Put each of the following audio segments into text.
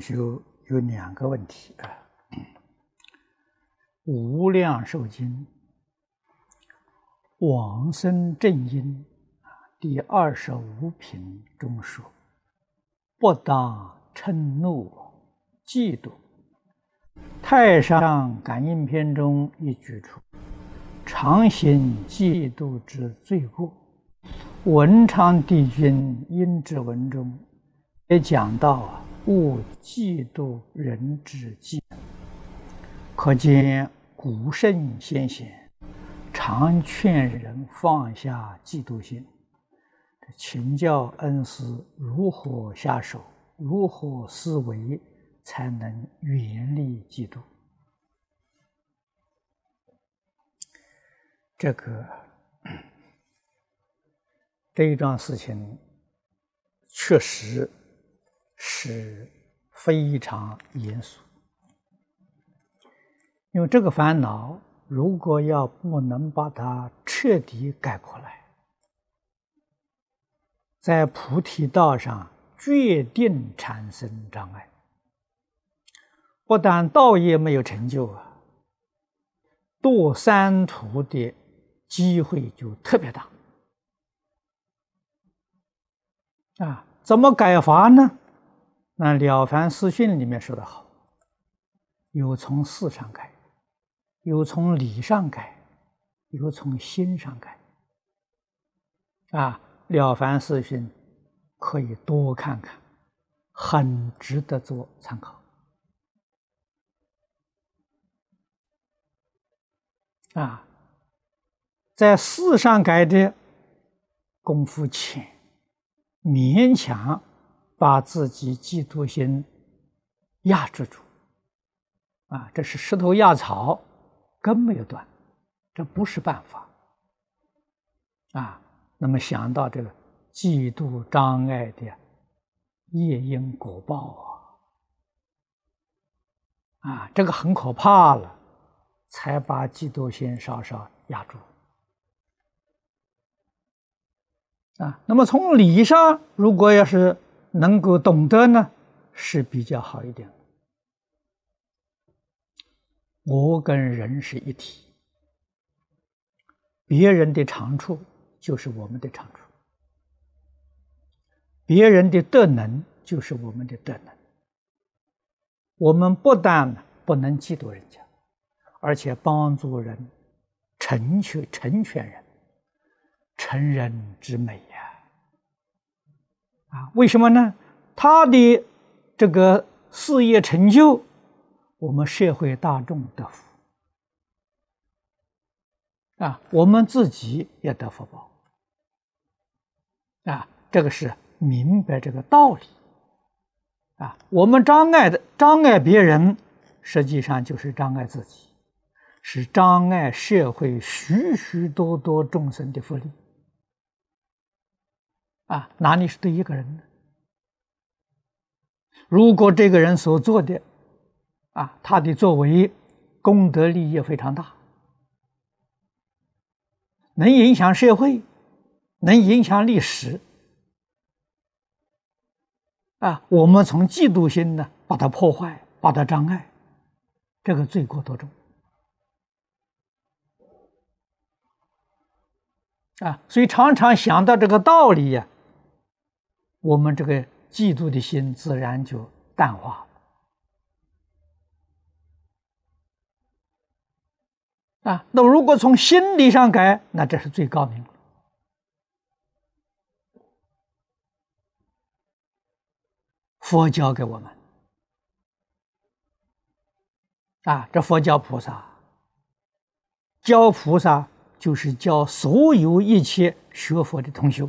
就有两个问题啊，《无量寿经》往生正因第二十五品中说：“不当嗔怒、嫉妒。”《太上感应篇》中一举出：“常行嫉妒之罪过。”文昌帝君应之文中也讲到啊。勿嫉妒人之嫉，可见古圣先贤常劝人放下嫉妒心，请教恩师如何下手，如何思维才能远离嫉妒。这个这一桩事情确实。是非常严肃，因为这个烦恼，如果要不能把它彻底改过来，在菩提道上决定产生障碍，不但道业没有成就啊，堕三途的机会就特别大啊！怎么改法呢？那《了凡四训》里面说的好，有从事上改，有从理上改，有从心上改。啊，《了凡四训》可以多看看，很值得做参考。啊，在事上改的功夫浅，勉强。把自己嫉妒心压制住，啊，这是石头压草，根没有断，这不是办法。啊，那么想到这个嫉妒障碍的业因果报啊，啊，这个很可怕了，才把嫉妒心稍稍压住。啊，那么从理上，如果要是。能够懂得呢，是比较好一点。我跟人是一体，别人的长处就是我们的长处，别人的德能就是我们的德能。我们不但不能嫉妒人家，而且帮助人成全成全人，成人之美。啊，为什么呢？他的这个事业成就，我们社会大众得福啊，我们自己也得福报啊，这个是明白这个道理啊。我们障碍的障碍别人，实际上就是障碍自己，是障碍社会许许多多众生的福利。啊，哪里是对一个人呢？如果这个人所做的，啊，他的作为功德利益非常大，能影响社会，能影响历史，啊，我们从嫉妒心呢，把它破坏，把它障碍，这个罪过多重啊！所以常常想到这个道理呀。我们这个嫉妒的心自然就淡化了啊。那如果从心理上改，那这是最高明了。佛教给我们啊，这佛教菩萨教菩萨，就是教所有一切学佛的同修，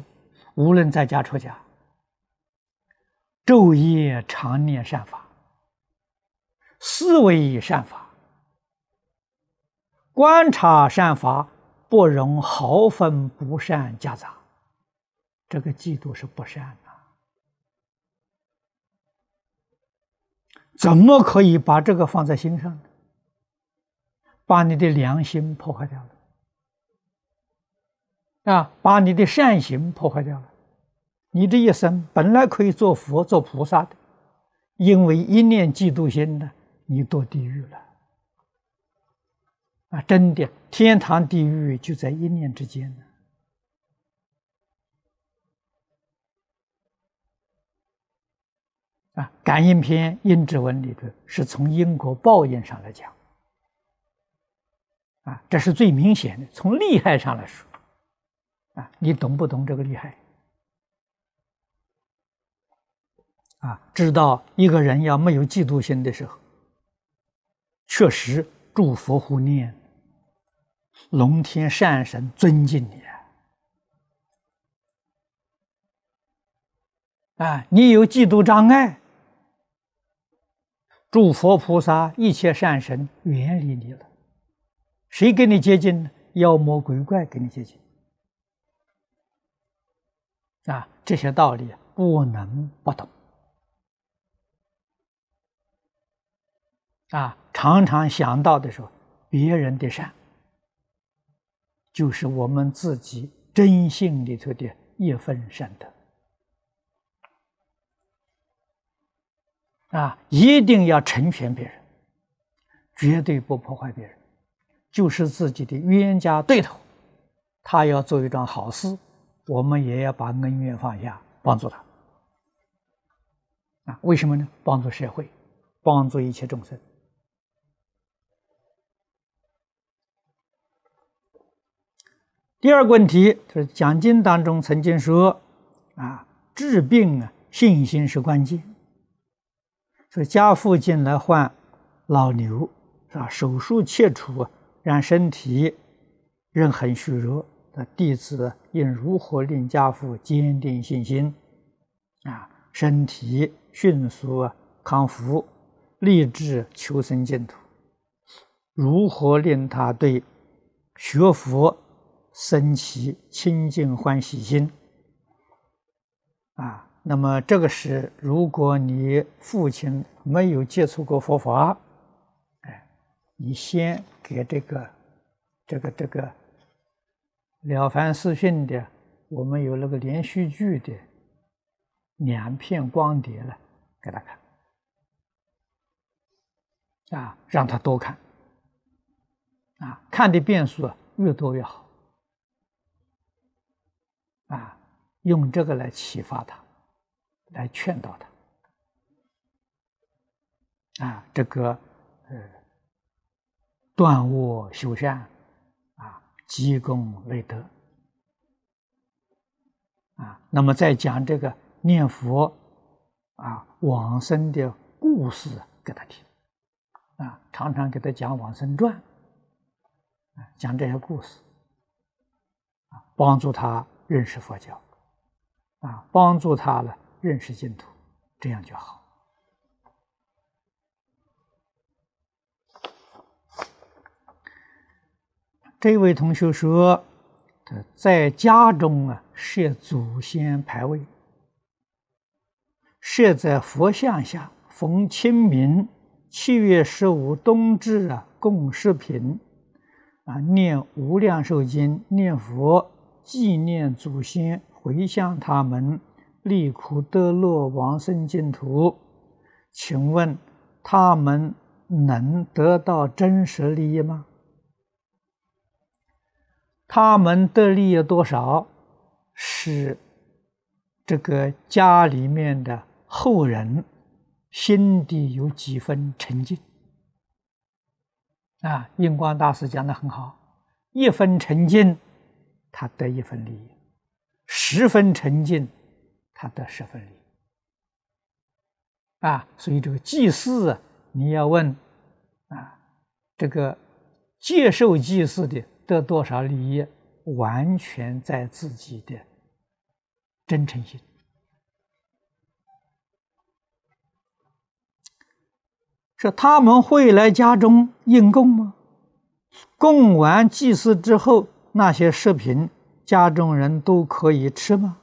无论在家出家。昼夜常念善法，思维善法，观察善法，不容毫分不善夹杂。这个嫉妒是不善的，怎么可以把这个放在心上呢？把你的良心破坏掉了，啊，把你的善行破坏掉了。你这一生本来可以做佛、做菩萨的，因为一念嫉妒心呢，你堕地狱了。啊，真的，天堂地狱就在一念之间呢。啊，《感应篇》《应知文》里头是从因果报应上来讲，啊，这是最明显的。从厉害上来说，啊，你懂不懂这个厉害？啊，知道一个人要没有嫉妒心的时候，确实诸佛护念，龙天善神尊敬你！啊，你有嫉妒障碍。诸佛菩萨、一切善神远离你了，谁跟你接近呢？妖魔鬼怪跟你接近啊！这些道理不能不懂啊！常常想到的时候，别人的善，就是我们自己真心里头的一份善德。啊，一定要成全别人，绝对不破坏别人。就是自己的冤家对头，他要做一桩好事，我们也要把恩怨放下，帮助他。啊，为什么呢？帮助社会，帮助一切众生。第二个问题就是讲经当中曾经说，啊，治病啊，信心是关键。说家父进来换老牛，是吧？手术切除，让身体仍很虚弱。那弟子应如何令家父坚定信心？啊，身体迅速康复，立志求生净土。如何令他对学佛生起清净欢喜心？啊？那么这个是，如果你父亲没有接触过佛法，哎，你先给这个、这个、这个《了凡四训》的，我们有那个连续剧的两片光碟了，给他看，啊，让他多看，啊，看的遍数越多越好，啊，用这个来启发他。来劝导他啊，这个呃，断恶修善啊，积功累德啊。那么再讲这个念佛啊，往生的故事给他听啊，常常给他讲往生传啊，讲这些故事啊，帮助他认识佛教啊，帮助他了。认识净土，这样就好。这位同学说：“在家中啊，设祖先牌位，设在佛像下，逢清明、七月十五冬至啊，供食品，啊，念无量寿经，念佛，纪念祖先，回向他们。”离苦得乐，往生净土。请问他们能得到真实利益吗？他们的利益多少？是这个家里面的后人心底有几分沉静啊？印光大师讲的很好：一分沉静，他得一分利益；十分沉静。他得十分利啊，所以这个祭祀，你要问啊，这个接受祭祀的得多少利益，完全在自己的真诚心。说他们会来家中应供吗？供完祭祀之后，那些食品，家中人都可以吃吗？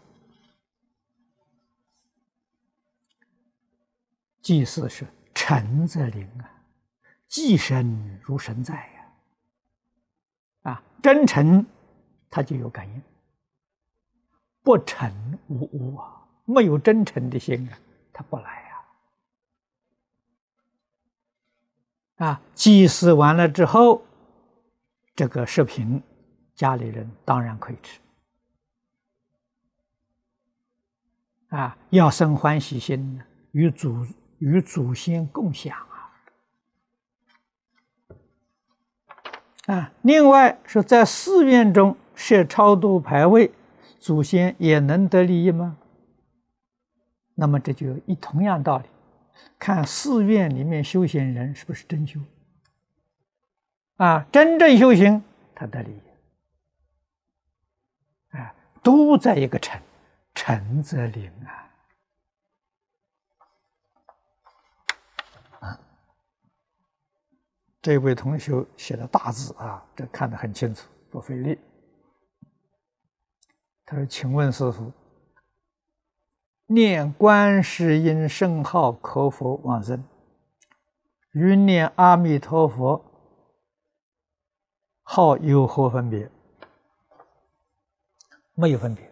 祭祀是诚则灵啊，祭神如神在呀，啊，真诚他就有感应，不诚无物啊，没有真诚的心啊，他不来呀。啊，祭祀完了之后，这个食品，家里人当然可以吃。啊，要生欢喜心，与祖与祖先共享啊！啊，另外是在寺院中设超度牌位，祖先也能得利益吗？那么这就一同样道理，看寺院里面修行人是不是真修啊？真正修行，他得利益，都在一个城。诚则灵啊！这位同学写的大字啊，这看得很清楚，不费力。他说：“请问师傅，念观世音圣号可否往生？与念阿弥陀佛号有何分别？没有分别。”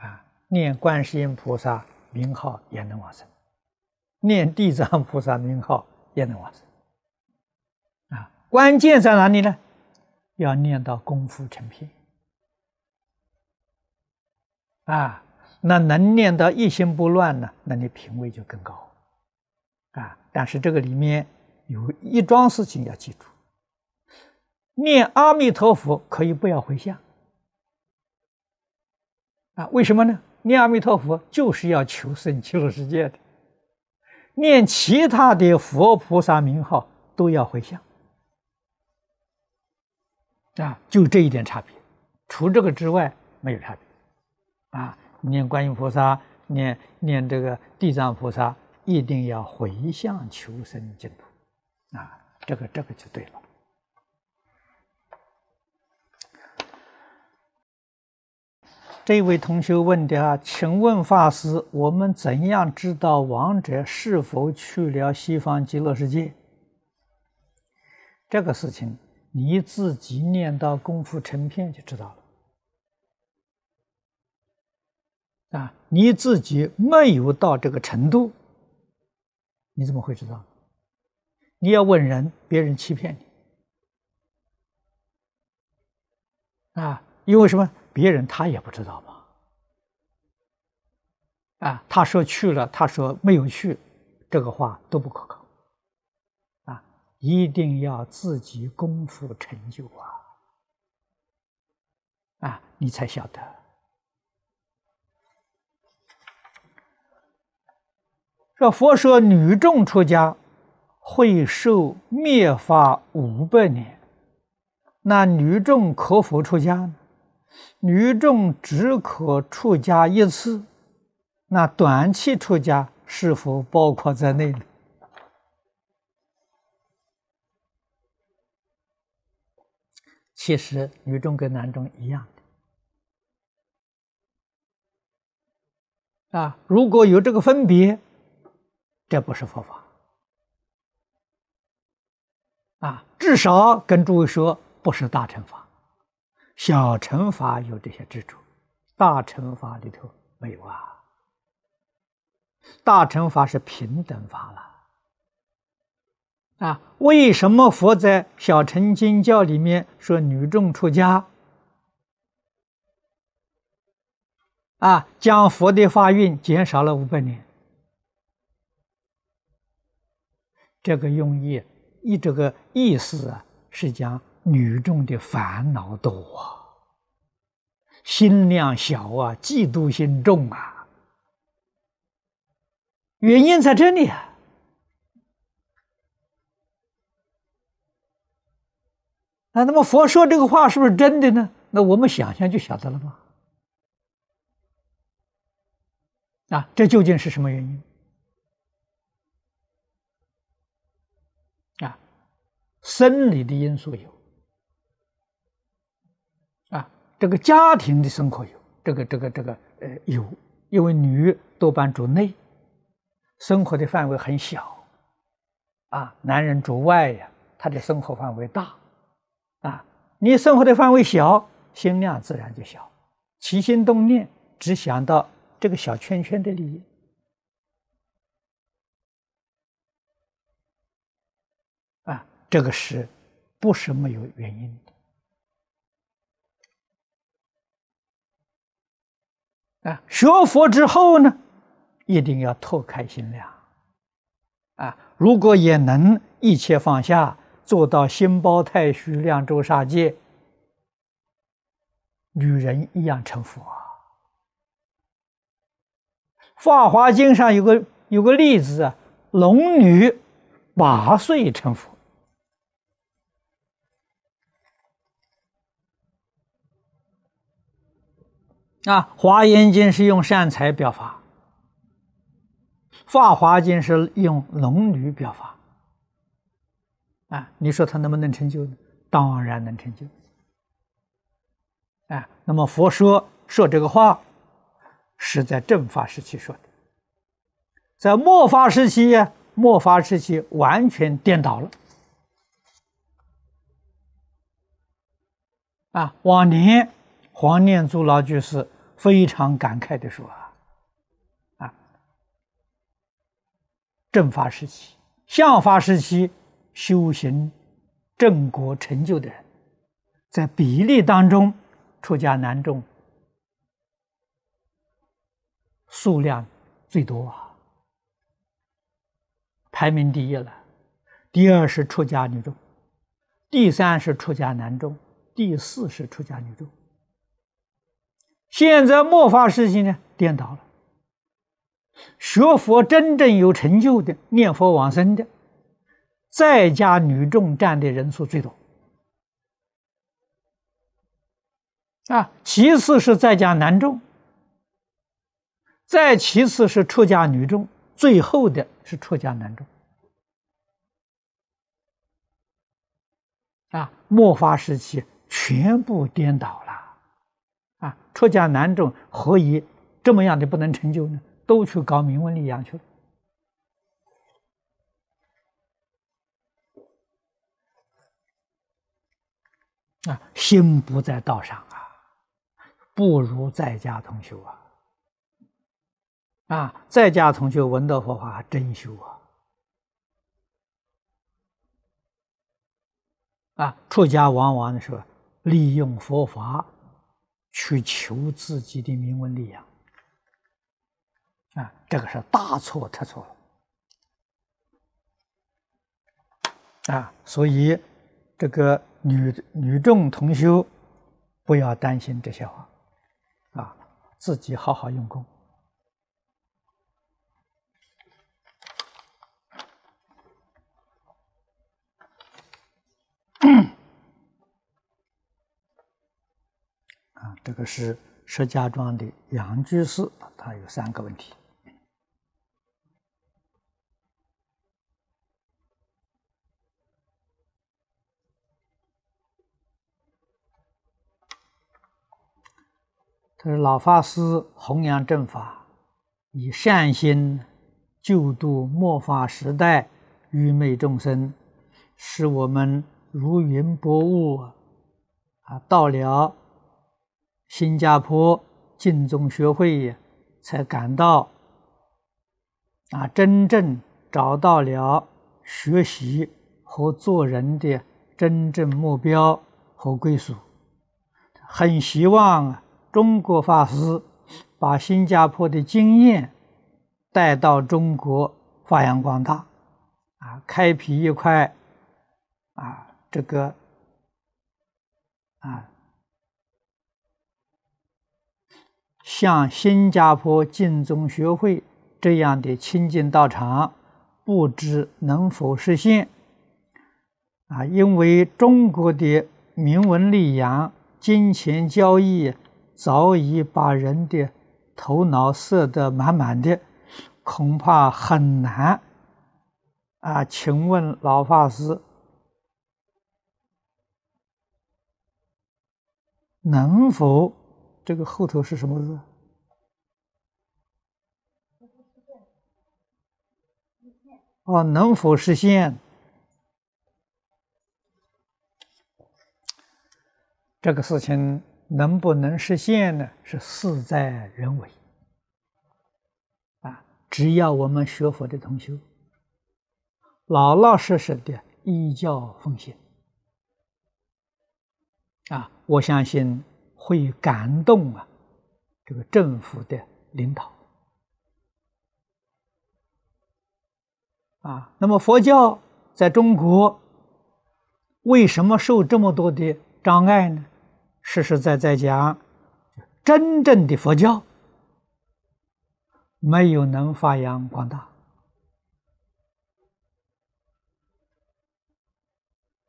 啊念观世音菩萨名号也能往生，念地藏菩萨名号也能往生。啊，关键在哪里呢？要念到功夫成片。啊，那能念到一心不乱呢？那你品位就更高。啊，但是这个里面有一桩事情要记住：念阿弥陀佛可以不要回向。啊，为什么呢？念阿弥陀佛就是要求生极乐世界的，念其他的佛菩萨名号都要回向，啊，就这一点差别，除这个之外没有差别，啊，念观音菩萨，念念这个地藏菩萨，一定要回向求生净土，啊，这个这个就对了。这位同学问的啊，请问法师，我们怎样知道亡者是否去了西方极乐世界？这个事情你自己念到功夫成片就知道了。啊，你自己没有到这个程度，你怎么会知道？你要问人，别人欺骗你。啊，因为什么？别人他也不知道吗，啊，他说去了，他说没有去，这个话都不可靠，啊，一定要自己功夫成就啊，啊，你才晓得。这佛说女众出家会受灭法五百年，那女众可否出家呢？女众只可出家一次，那短期出家是否包括在内呢？其实女众跟男众一样的啊，如果有这个分别，这不是佛法啊，至少跟诸位说，不是大乘法。小乘法有这些支柱，大乘法里头没有啊。大乘法是平等法了啊。为什么佛在小乘经教里面说女众出家啊，将佛的发运减少了五百年？这个用意，一这个意思啊，是讲。女众的烦恼多啊，心量小啊，嫉妒心重啊，原因在这里啊。啊，那么佛说这个话是不是真的呢？那我们想想就晓得了吗？啊，这究竟是什么原因？啊，生理的因素有。这个家庭的生活有，这个这个这个呃有，因为女多半主内，生活的范围很小，啊，男人主外呀，他的生活范围大，啊，你生活的范围小，心量自然就小，起心动念只想到这个小圈圈的利益，这个是不是没有原因？啊，学佛之后呢，一定要拓开心量。啊，如果也能一切放下，做到心包太虚、量周杀界，女人一样成佛啊。《法华经》上有个有个例子啊，龙女八岁成佛。啊，《华严经》是用善财表法，《法华经》是用龙女表法。啊，你说他能不能成就？当然能成就。啊，那么佛说说这个话，是在正法时期说的，在末法时期呀，末法时期完全颠倒了。啊，往年黄念祖老居士。非常感慨的说：“啊，啊，正法时期、相法时期修行正果成就的人，在比例当中，出家男众数量最多啊，排名第一了。第二是出家女众，第三是出家男众，第四是出家女众。”现在末法时期呢，颠倒了。学佛真正有成就的、念佛往生的，在家女众占的人数最多。啊，其次是在家男众，再其次是出家女众，最后的是出家男众。啊，末法时期全部颠倒了。啊，出家男众何以这么样的不能成就呢？都去搞名闻利养去了。啊，心不在道上啊，不如在家同修啊。啊，在家同修闻道佛法真修啊。啊，出家往往的时候利用佛法。去求自己的名闻利养，啊，这个是大错特错了，啊，所以这个女女众同修不要担心这些话，啊，自己好好用功。啊这个是石家庄的杨居士，他有三个问题。他说：“老法师弘扬正法，以善心救度末法时代愚昧众生，使我们如云薄雾啊，到了。”新加坡净宗学会才感到啊，真正找到了学习和做人的真正目标和归属。很希望中国法师把新加坡的经验带到中国发扬光大，啊，开辟一块啊，这个啊。像新加坡净宗学会这样的清净道场，不知能否实现？啊，因为中国的名闻利养、金钱交易早已把人的头脑塞得满满的，恐怕很难。啊，请问老法师，能否？这个后头是什么字？哦，能否实现？这个事情能不能实现呢？是事在人为。啊，只要我们学佛的同修，老老实实的依教奉献啊，我相信会感动啊这个政府的领导啊。那么佛教在中国为什么受这么多的障碍呢？实实在在讲，真正的佛教没有能发扬光大。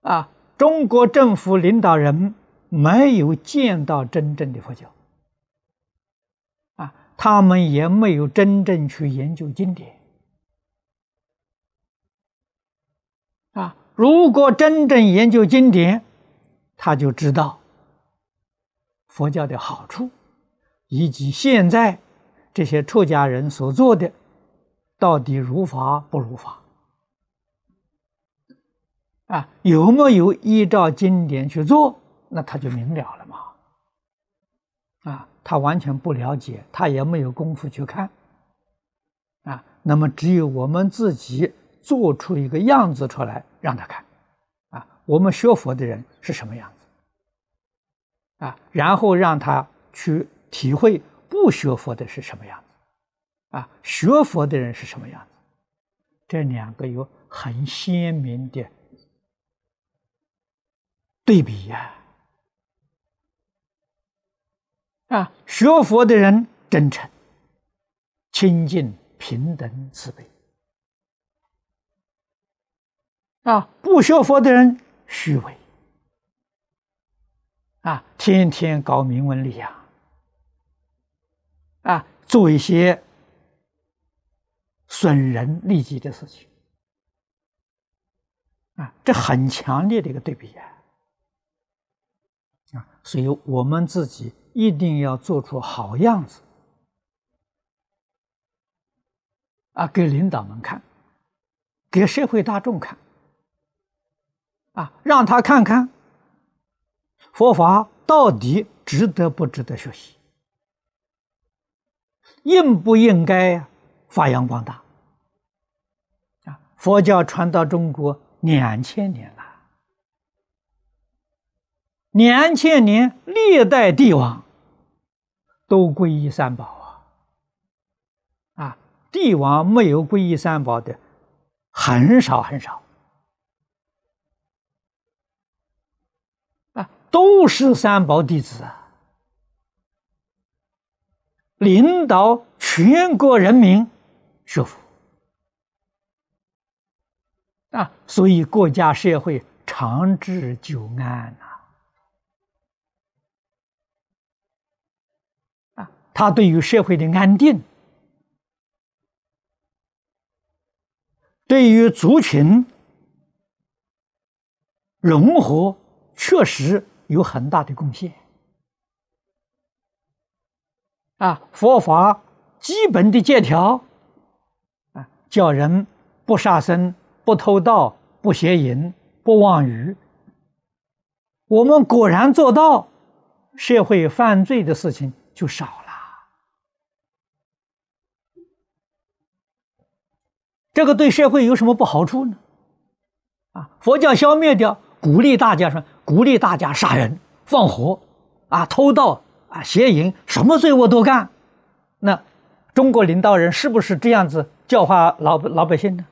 啊，中国政府领导人没有见到真正的佛教，啊，他们也没有真正去研究经典，啊，如果真正研究经典，他就知道佛教的好处，以及现在这些出家人所做的到底如法不如法。啊，有没有依照经典去做？那他就明了了嘛。啊，他完全不了解，他也没有功夫去看。啊，那么只有我们自己做出一个样子出来让他看。啊，我们学佛的人是什么样子？啊，然后让他去体会不学佛的是什么样子？啊，学佛的人是什么样子？这两个有很鲜明的。对比呀，啊学佛的人真诚、清净、平等、慈悲；啊，不学佛的人虚伪，啊，天天搞名闻利养，啊，做一些损人利己的事情，啊，这很强烈的一个对比呀。啊，所以我们自己一定要做出好样子啊，给领导们看，给社会大众看，啊，让他看看佛法到底值得不值得学习，应不应该发扬光大？啊，佛教传到中国两千年了。两千年，历代帝王都皈依三宝啊！啊，帝王没有皈依三宝的很少很少啊，都是三宝弟子啊，领导全国人民学佛啊，所以国家社会长治久安呐。他对于社会的安定，对于族群融合，确实有很大的贡献。啊，佛法基本的戒条，啊，叫人不杀生、不偷盗、不邪淫、不妄语。我们果然做到，社会犯罪的事情就少了。这个对社会有什么不好处呢？啊，佛教消灭掉，鼓励大家说，鼓励大家杀人、放火，啊，偷盗，啊，邪淫，什么罪我都干。那中国领导人是不是这样子教化老老百姓呢？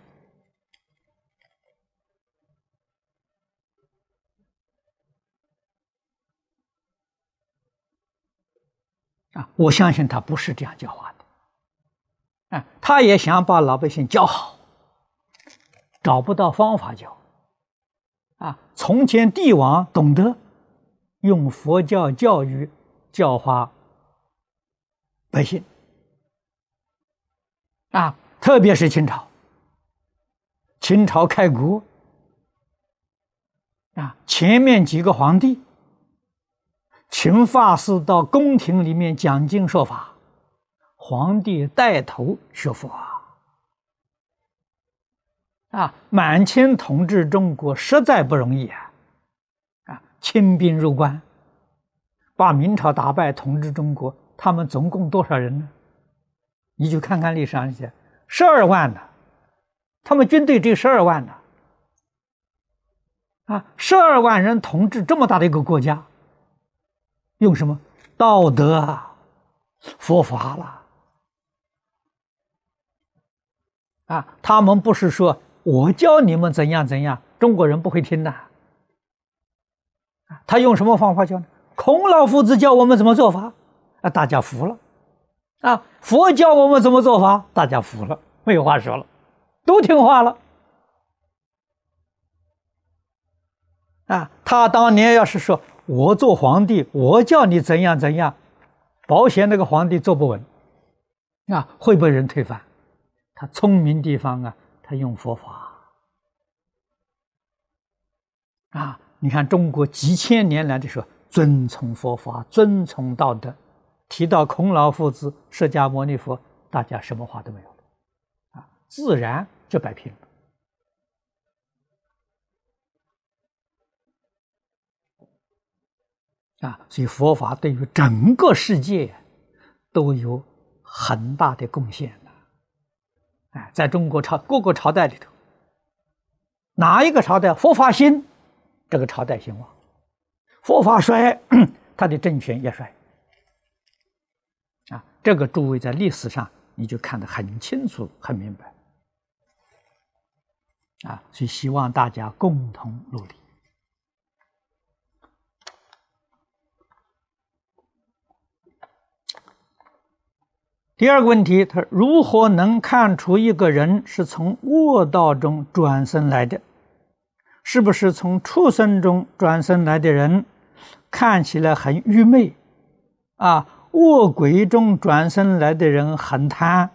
啊，我相信他不是这样教化的。啊，他也想把老百姓教好。找不到方法教，啊！从前帝王懂得用佛教教育教化百姓，啊，特别是清朝，清朝开国，啊，前面几个皇帝请法师到宫廷里面讲经说法，皇帝带头学佛。啊，满清统治中国实在不容易啊！啊，清兵入关，把明朝打败，统治中国，他们总共多少人呢？你就看看历史上写，十二万呢，他们军队只有十二万呢。啊，十二万人统治这么大的一个国家，用什么道德啊、佛法了？啊，他们不是说我教你们怎样怎样，中国人不会听的。他用什么方法教呢？孔老夫子教我们怎么做法，啊，大家服了。啊，佛教我们怎么做法，大家服了，没有话说了，都听话了。啊，他当年要是说我做皇帝，我叫你怎样怎样，保险那个皇帝坐不稳，啊，会被人推翻。他聪明地方啊，他用佛法。啊，你看中国几千年来的时候，遵从佛法，遵从道德。提到孔老夫子、释迦牟尼佛，大家什么话都没有了，啊，自然就摆平了。啊，所以佛法对于整个世界都有很大的贡献在中国朝各个朝代里头，哪一个朝代佛法兴，这个朝代兴旺；佛法衰，他的政权也衰。啊，这个诸位在历史上你就看得很清楚、很明白。啊，所以希望大家共同努力。第二个问题，他如何能看出一个人是从恶道中转生来的？是不是从畜生中转生来的人看起来很愚昧？啊，恶鬼中转生来的人很贪，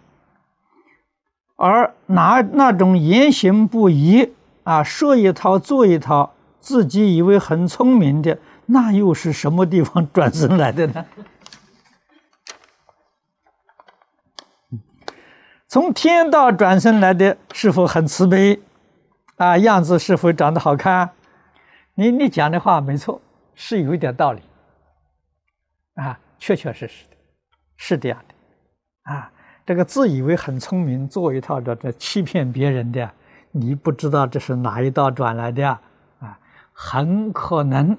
而拿那种言行不一啊，说一套做一套，自己以为很聪明的，那又是什么地方转生来的呢？从天道转生来的是否很慈悲？啊，样子是否长得好看？你你讲的话没错，是有一点道理。啊，确确实实的，是这样的。啊，这个自以为很聪明，做一套的这欺骗别人的，你不知道这是哪一道转来的啊？很可能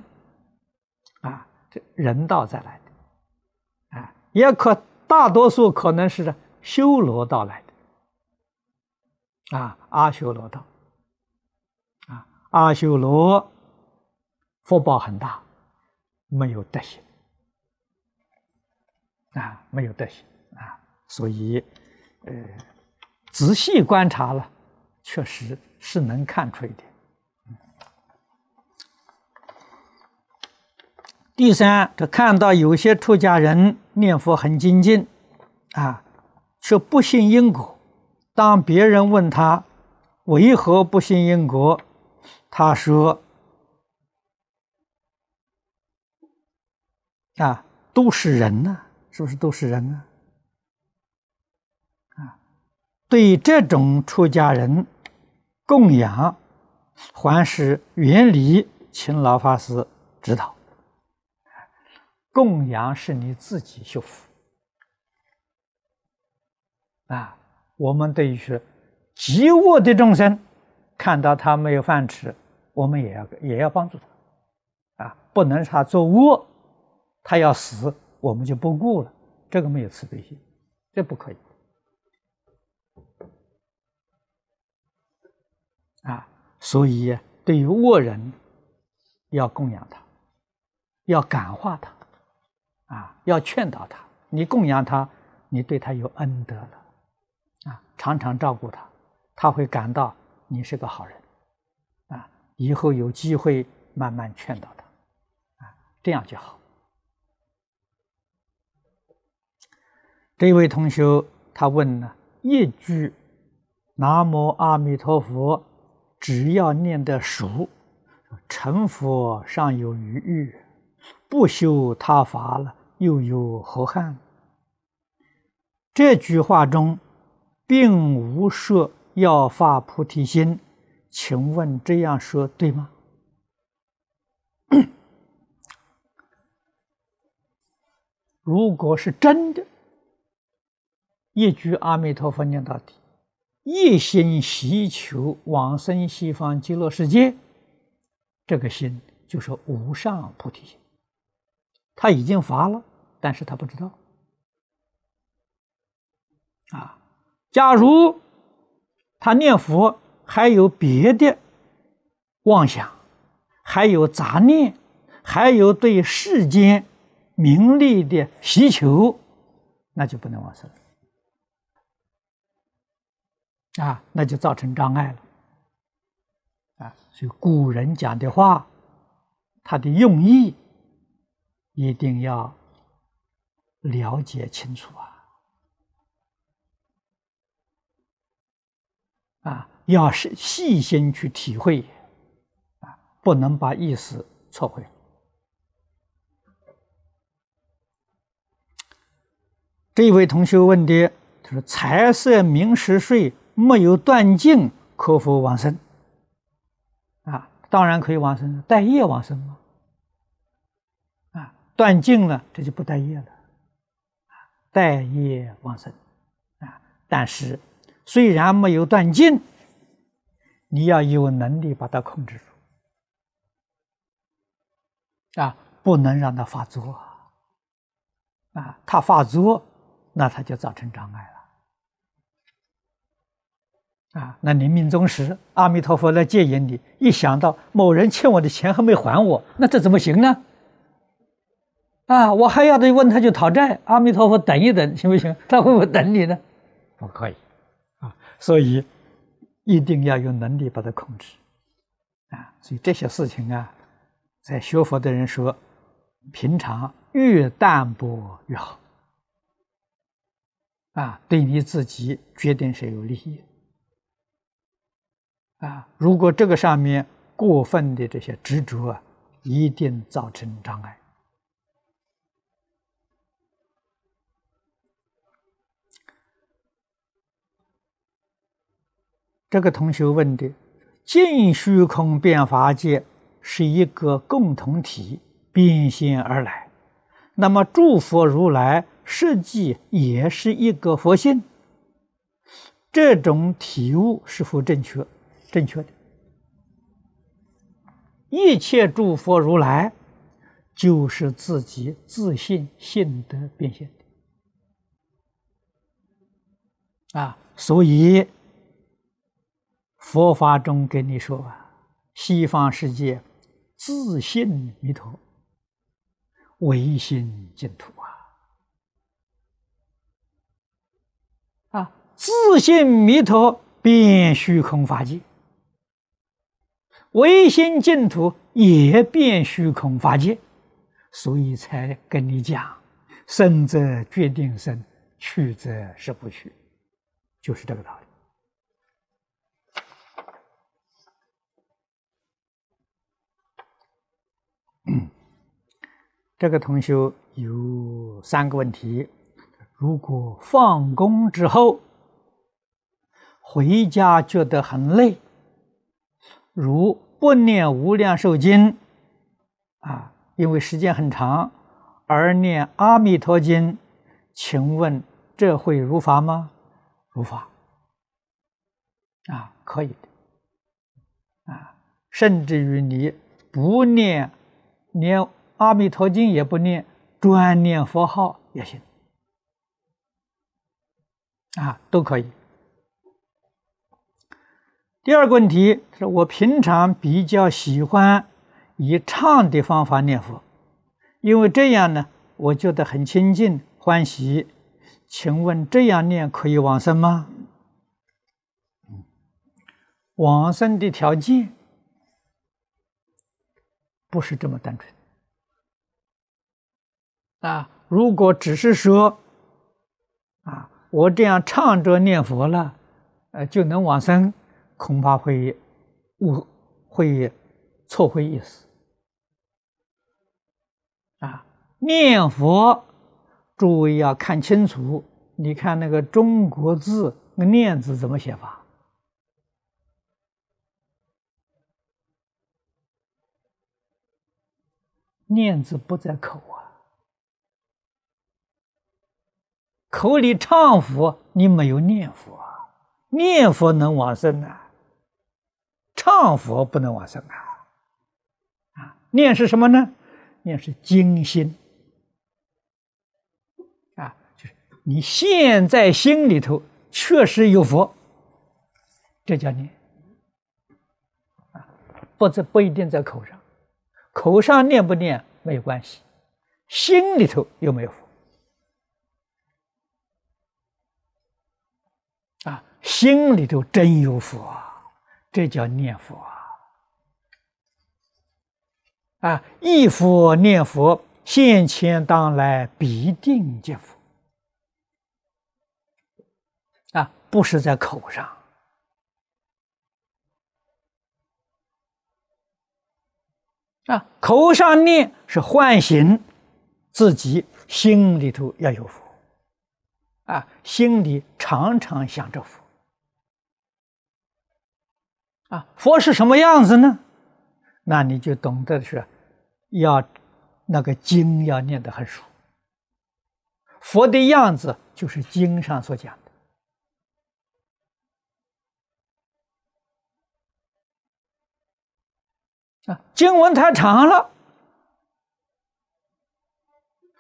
啊，这人道再来的，啊，也可大多数可能是修罗道来。啊，阿修罗道，啊，阿修罗福报很大，没有德行，啊，没有德行啊，所以，呃，仔细观察了，确实是能看出一点。第三，这看到有些出家人念佛很精进，啊，却不信因果。当别人问他为何不信因果，他说：“啊，都是人呐，是不是都是人啊？啊，对这种出家人供养，还是原理，请老法师指导。供养是你自己修福啊。”我们对于是饥饿的众生，看到他没有饭吃，我们也要也要帮助他，啊，不能他做恶，他要死，我们就不顾了，这个没有慈悲心，这不可以。啊，所以对于恶人，要供养他，要感化他，啊，要劝导他。你供养他，你对他有恩德了。常常照顾他，他会感到你是个好人，啊，以后有机会慢慢劝导他，啊，这样就好。这位同学他问呢，一句“南无阿弥陀佛”，只要念得熟，成佛尚有余欲，不修他法了，又有何憾？这句话中。并无说要发菩提心，请问这样说对吗？如果是真的，一句阿弥陀佛念到底，一心希求往生西方极乐世界，这个心就是无上菩提心。他已经发了，但是他不知道。啊，假如他念佛还有别的妄想，还有杂念，还有对世间名利的需求，那就不能往生啊，那就造成障碍了。啊，所以古人讲的话，他的用意一定要了解清楚啊。啊，要是细心去体会，啊，不能把意思错会。这位同学问的，他说：“财色名食睡没有断尽，可否往生？”啊，当然可以往生，带业往生吗？啊，断尽了，这就不带业了，带业往生，啊，但是。虽然没有断尽，你要有能力把它控制住啊，不能让它发作啊！它发作，那它就造成障碍了啊！那你命终时，阿弥陀佛来接引你，一想到某人欠我的钱还没还我，那这怎么行呢？啊，我还要得问他去讨债，阿弥陀佛等一等行不行？他会不会等你呢？不可以。所以一定要有能力把它控制啊！所以这些事情啊，在学佛的人说，平常越淡薄越好啊，对你自己决定是有利益啊。如果这个上面过分的这些执着啊，一定造成障碍。这个同学问的“尽虚空变法界”是一个共同体变现而来，那么诸佛如来实际也是一个佛性，这种体悟是否正确？正确的。一切诸佛如来就是自己自信性德变现的啊，所以。佛法中跟你说啊，西方世界自信弥陀，唯心净土啊！啊，自信弥陀变虚空法界，唯心净土也变虚空法界，所以才跟你讲：生则决定生，去则是不去，就是这个道理。这个同学有三个问题：如果放工之后回家觉得很累，如不念《无量寿经》啊，因为时间很长，而念《阿弥陀经》，请问这会如法吗？如法啊，可以的啊，甚至于你不念念。阿弥陀经也不念，专念佛号也行，啊，都可以。第二个问题是我平常比较喜欢以唱的方法念佛，因为这样呢，我觉得很亲近欢喜。请问这样念可以往生吗？往生的条件不是这么单纯。啊，如果只是说，啊，我这样唱着念佛了，呃，就能往生，恐怕会误会错会意思。啊，念佛，诸位要看清楚，你看那个中国字，那“念”字怎么写法？念字不在口。口里唱佛，你没有念佛，念佛能往生啊，唱佛不能往生啊。啊念是什么呢？念是精心。啊，就是你现在心里头确实有佛，这叫念。啊，不这不一定在口上，口上念不念没有关系，心里头有没有佛？啊，心里头真有佛啊，这叫念佛啊。啊，忆佛念佛，现前当来必定见佛。啊，不是在口上。啊，口上念是唤醒自己心里头要有佛。啊，心里常常想着佛。啊，佛是什么样子呢？那你就懂得是。要那个经要念得很熟，佛的样子就是经上所讲的啊。经文太长了，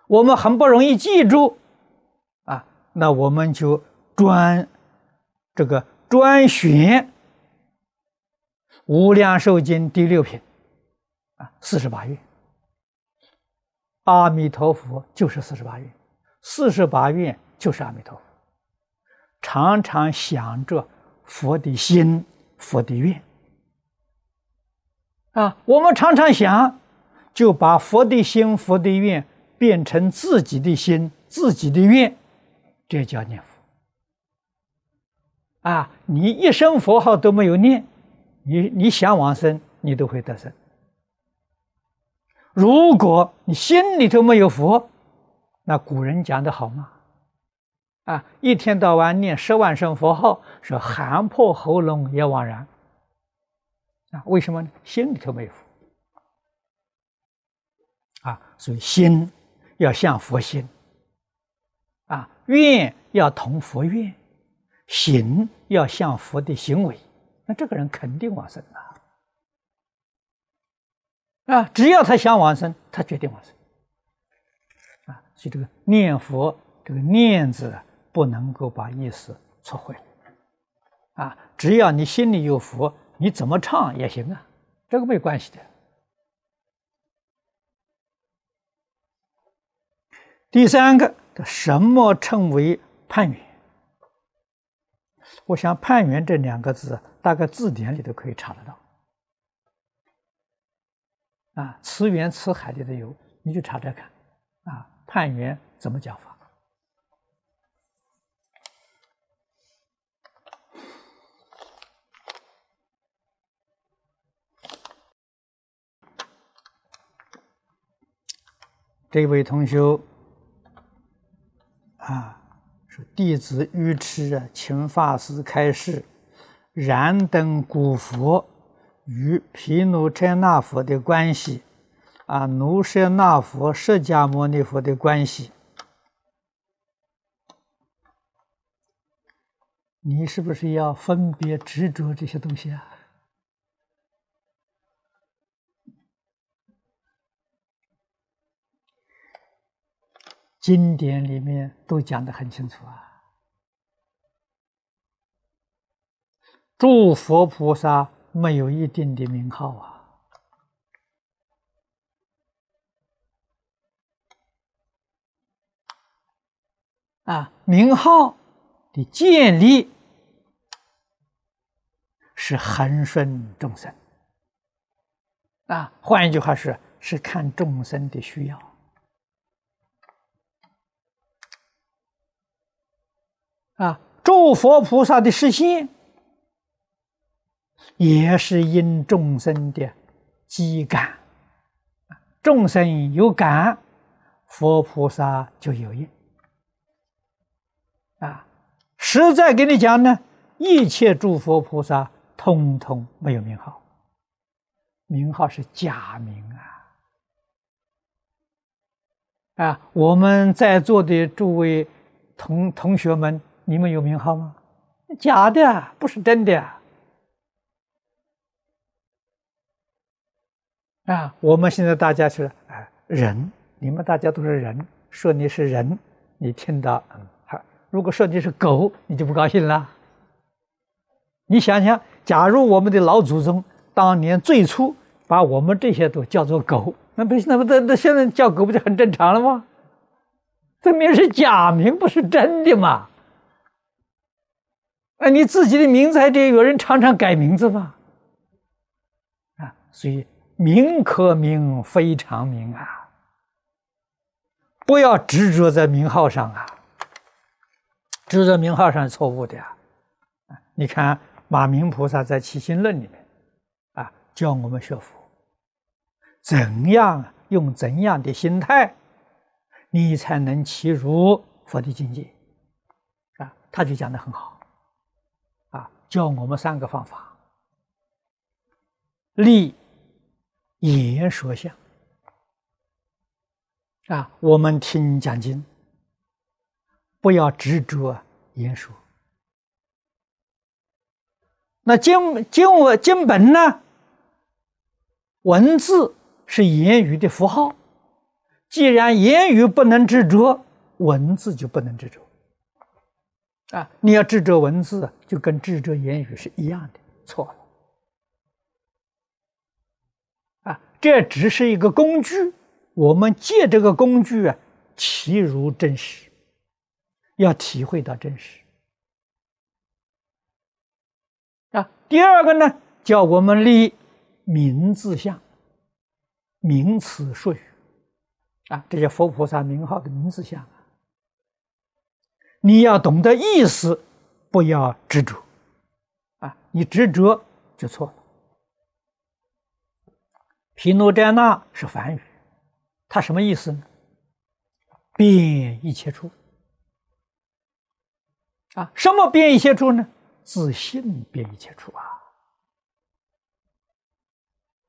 我们很不容易记住啊。那我们就专这个专选《无量寿经》第六品啊，四十八愿。阿弥陀佛就是四十八愿，四十八愿就是阿弥陀佛。常常想着佛的心、佛的愿啊，我们常常想，就把佛的心、佛的愿变成自己的心、自己的愿，这叫念佛。啊，你一声佛号都没有念，你你想往生，你都会得生。如果你心里头没有佛，那古人讲的好吗？啊，一天到晚念十万声佛号，说喊破喉咙也枉然。啊，为什么呢？心里头没有佛。啊，所以心要像佛心，啊，愿要同佛愿，行要像佛的行为，那这个人肯定往生啊。啊，只要他想往生，他决定往生。啊，所以这个念佛，这个念字不能够把意思错会。啊，只要你心里有佛，你怎么唱也行啊，这个没关系的。第三个，什么称为判远？我想“判远”这两个字，大概字典里都可以查得到。啊，词源词海里头有，你就查查看，啊，判源怎么讲法？这位同学啊，说弟子愚痴啊，请法师开示，燃灯古佛。与毗卢遮那佛的关系，啊，卢舍那佛、释迦牟尼佛的关系，你是不是要分别执着这些东西啊？经典里面都讲得很清楚啊，诸佛菩萨。没有一定的名号啊！啊，名号的建立是恒顺众生啊。换一句话说，是看众生的需要啊。诸佛菩萨的实现。也是因众生的机感，众生有感，佛菩萨就有应。啊，实在给你讲呢，一切诸佛菩萨通通没有名号，名号是假名啊！啊，我们在座的诸位同同学们，你们有名号吗？假的，不是真的。啊，我们现在大家是哎人，你们大家都是人，说你是人，你听到嗯好；如果说你是狗，你就不高兴了。你想想，假如我们的老祖宗当年最初把我们这些都叫做狗，那不那不那那现在叫狗不就很正常了吗？这名是假名，不是真的嘛？哎，你自己的名字还得有人常常改名字吧？啊，所以名可名，非常名啊！不要执着在名号上啊！执着名号上是错误的啊！你看。马明菩萨在《七心论》里面，啊，教我们学佛，怎样用怎样的心态，你才能契入佛的境界？啊，他就讲的很好，啊，教我们三个方法：立言说相。啊，我们听讲经，不要执着言说。那经经文经本呢？文字是言语的符号，既然言语不能执着，文字就不能执着。啊，你要执着文字，就跟执着言语是一样的，错了。啊，这只是一个工具，我们借这个工具啊，其如真实，要体会到真实。啊，第二个呢，叫我们立名字相、名词术语，啊，这些佛菩萨名号的名字相，你要懂得意思，不要执着，啊，你执着就错了。毗卢遮那是梵语，它什么意思呢？遍一切处，啊，什么遍一切处呢？自信遍一切处啊！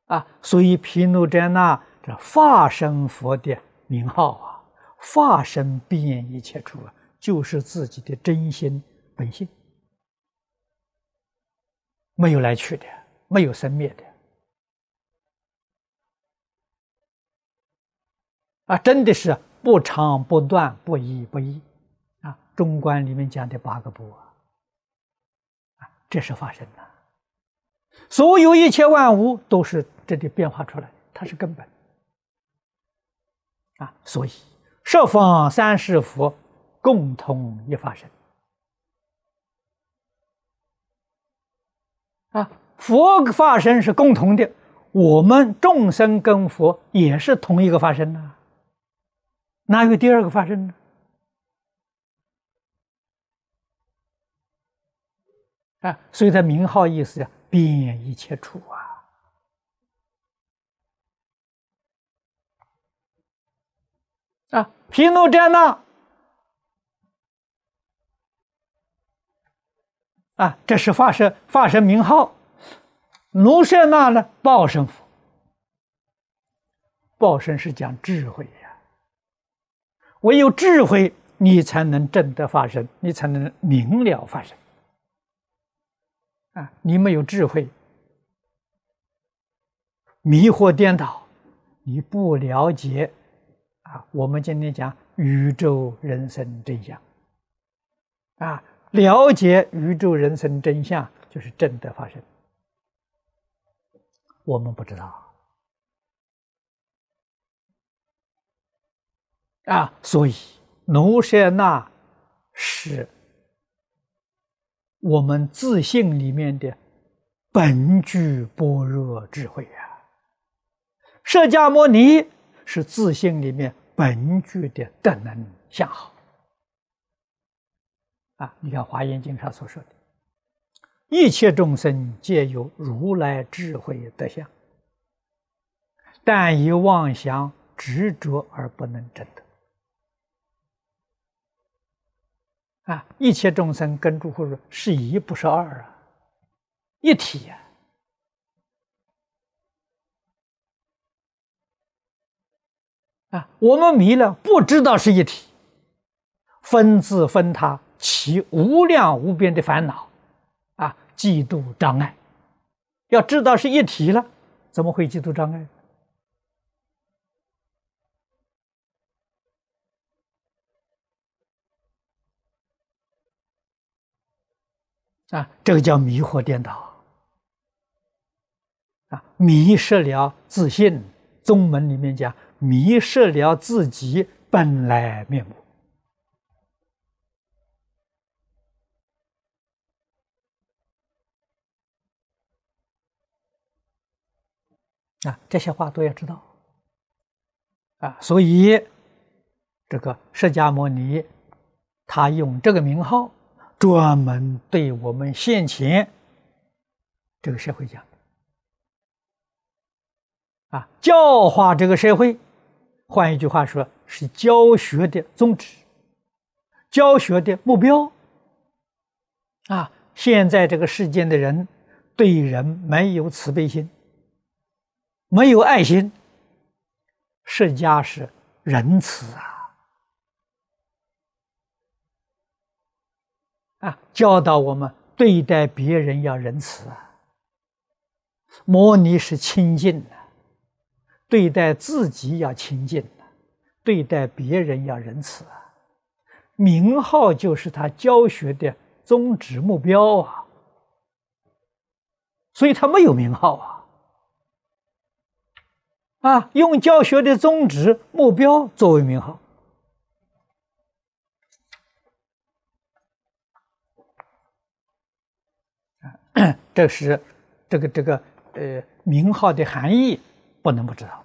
啊，所以毗卢遮那这化身佛的名号啊，化身遍一切处啊，就是自己的真心本性，没有来去的，没有生灭的。啊，真的是不长不断，不依不依啊！中观里面讲的八个不啊。这是发生的，所有一切万物都是这里变化出来，它是根本啊。所以十方三世佛共同一发生啊，佛发生是共同的，我们众生跟佛也是同一个发生啊，哪有第二个发生呢？啊，所以它名号意思叫遍一切处啊！啊，毗卢遮那啊，这是化身化身名号；卢舍那呢，报身佛。报身是讲智慧呀，唯有智慧，你才能证得法身，你才能明了法身。啊，你没有智慧，迷惑颠倒，你不了解啊。我们今天讲宇宙人生真相，啊，了解宇宙人生真相就是真的发生。我们不知道啊，所以奴舍那是。我们自信里面的本具般若智慧啊，释迦牟尼是自信里面本具的德能相好啊！你看《华严经》上所说的，一切众生皆有如来智慧德相，但以妄想执着而不能证得。啊！一切众生跟诸佛说是一，不是二啊，一体呀！啊，我们迷了，不知道是一体，分自分他，起无量无边的烦恼，啊，嫉妒障碍。要知道是一体了，怎么会嫉妒障碍？啊，这个叫迷惑颠倒，啊，迷失了自信。宗门里面讲，迷失了自己本来面目。啊，这些话都要知道。啊，所以这个释迦牟尼，他用这个名号，专门对我们现前这个社会讲。啊，教化这个社会，换一句话说，是教学的宗旨，教学的目标。啊，现在这个世间的人对人没有慈悲心，没有爱心。释迦是仁慈啊，啊，教导我们对待别人要仁慈啊。摩尼是清净的。对待自己要清净对待别人要仁慈啊。名号就是他教学的宗旨目标啊，所以他没有名号啊。啊，用教学的宗旨目标作为名号，这 是这个这个呃名号的含义。不能不知道，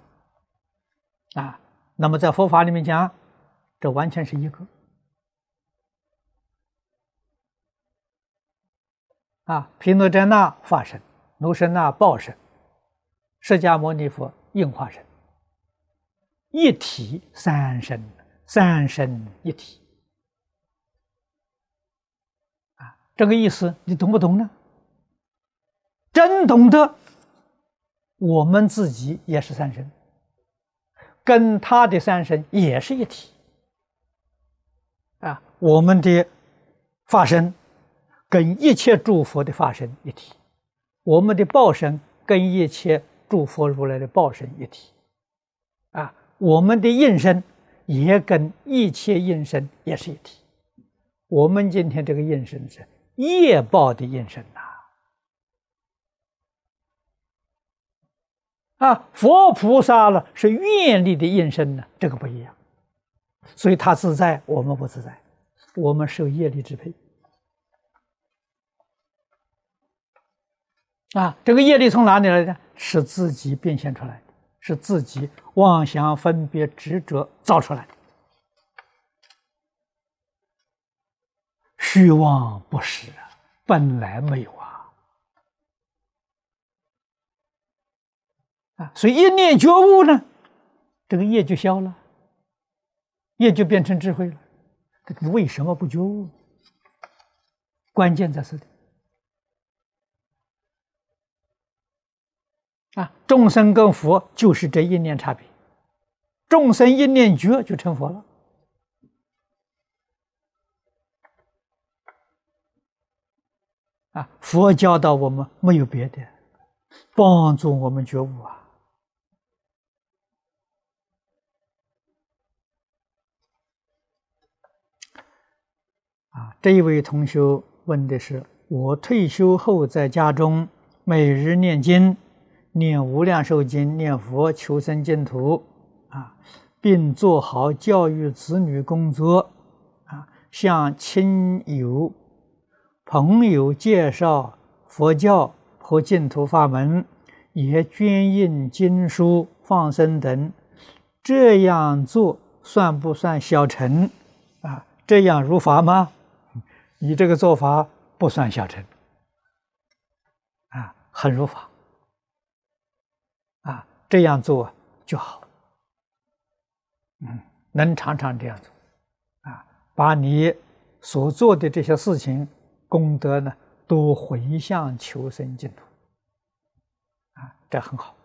啊，那么在佛法里面讲，这完全是一个，啊，毗卢遮那化身、卢舍那报身、释迦牟尼佛应化身，一体三身，三身一体，啊，这个意思你懂不懂呢？真懂得。我们自己也是三身，跟他的三身也是一体啊！我们的法身跟一切诸佛的法身一体，我们的报身跟一切诸佛如来的报身一体啊！我们的应身也跟一切应身也是一体。我们今天这个应身是业报的应身呐。啊佛菩萨了是愿力的应身呢，这个不一样，所以他自在，我们不自在，我们受业力支配。啊，这个业力从哪里来的？是自己变现出来的，是自己妄想分别执着造出来的，虚妄不实啊，本来没有。所以一念觉悟呢，这个业就消了，业就变成智慧了。为什么不觉悟？关键在这里。啊，众生跟佛就是这一念差别，众生一念觉就成佛了。啊，佛教导我们没有别的，帮助我们觉悟啊。这一位同学问的是：我退休后在家中每日念经、念无量寿经、念佛求生净土，啊，并做好教育子女工作，啊，向亲友、朋友介绍佛教和净土法门，也捐印经书、放生等，这样做算不算小乘？啊，这样如法吗？你这个做法不算小乘，啊，很如法，啊，这样做就好，嗯，能常常这样做，啊，把你所做的这些事情功德呢，都回向求生净土，啊，这很好。